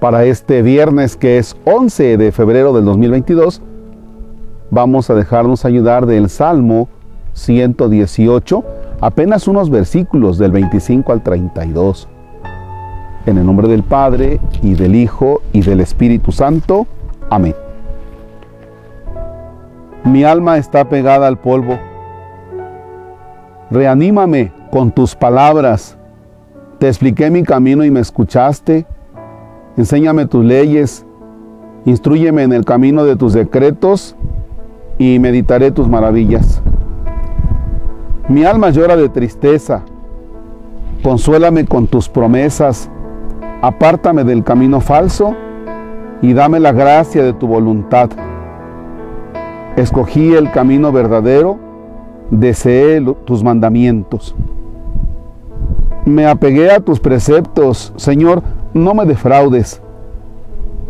Para este viernes que es 11 de febrero del 2022, vamos a dejarnos ayudar del Salmo 118, apenas unos versículos del 25 al 32. En el nombre del Padre y del Hijo y del Espíritu Santo. Amén. Mi alma está pegada al polvo. Reanímame con tus palabras. Te expliqué mi camino y me escuchaste. Enséñame tus leyes, instruyeme en el camino de tus decretos y meditaré tus maravillas. Mi alma llora de tristeza, consuélame con tus promesas, apártame del camino falso y dame la gracia de tu voluntad. Escogí el camino verdadero, deseé tus mandamientos. Me apegué a tus preceptos, Señor, no me defraudes.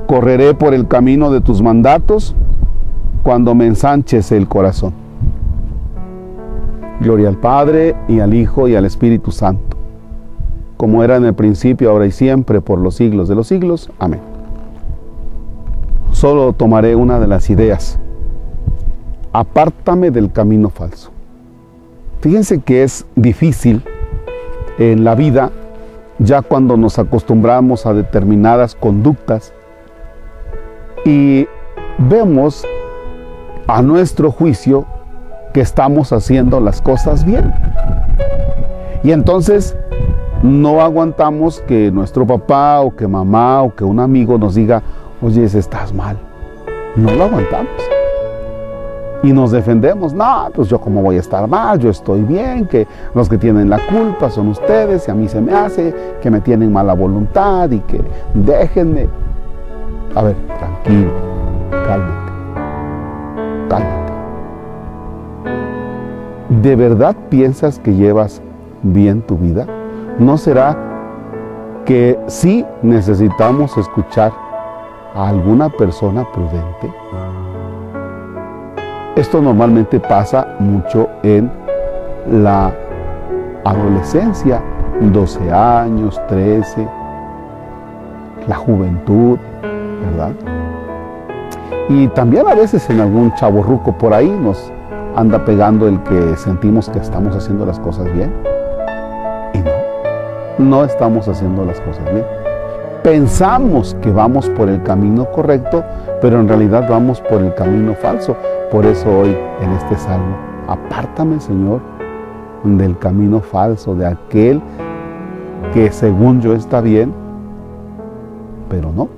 Correré por el camino de tus mandatos cuando me ensanches el corazón. Gloria al Padre y al Hijo y al Espíritu Santo, como era en el principio, ahora y siempre, por los siglos de los siglos. Amén. Solo tomaré una de las ideas. Apártame del camino falso. Fíjense que es difícil en la vida ya cuando nos acostumbramos a determinadas conductas y vemos a nuestro juicio que estamos haciendo las cosas bien. Y entonces no aguantamos que nuestro papá o que mamá o que un amigo nos diga, oye, estás mal. No lo aguantamos y nos defendemos. No, pues yo como voy a estar mal, yo estoy bien, que los que tienen la culpa son ustedes y a mí se me hace que me tienen mala voluntad y que déjenme. A ver, tranquilo, cálmate, cálmate. ¿De verdad piensas que llevas bien tu vida? ¿No será que sí necesitamos escuchar a alguna persona prudente? Esto normalmente pasa mucho en la adolescencia, 12 años, 13, la juventud, ¿verdad? Y también a veces en algún chaborruco por ahí nos anda pegando el que sentimos que estamos haciendo las cosas bien. Y no, no estamos haciendo las cosas bien. Pensamos que vamos por el camino correcto, pero en realidad vamos por el camino falso. Por eso hoy en este salmo, apártame Señor del camino falso, de aquel que según yo está bien, pero no.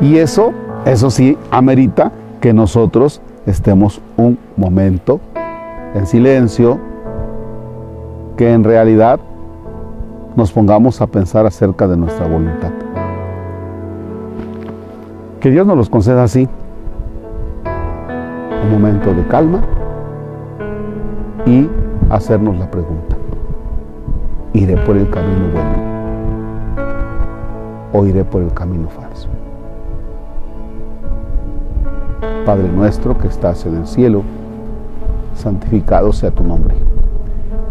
Y eso, eso sí, amerita que nosotros estemos un momento en silencio, que en realidad nos pongamos a pensar acerca de nuestra voluntad. Que Dios nos los conceda así un momento de calma y hacernos la pregunta. ¿Iré por el camino bueno o iré por el camino falso? Padre nuestro que estás en el cielo, santificado sea tu nombre.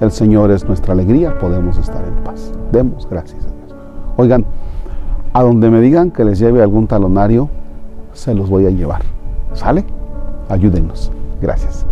El Señor es nuestra alegría, podemos estar en paz. Demos gracias a Dios. Oigan, a donde me digan que les lleve algún talonario, se los voy a llevar. ¿Sale? Ayúdennos. Gracias.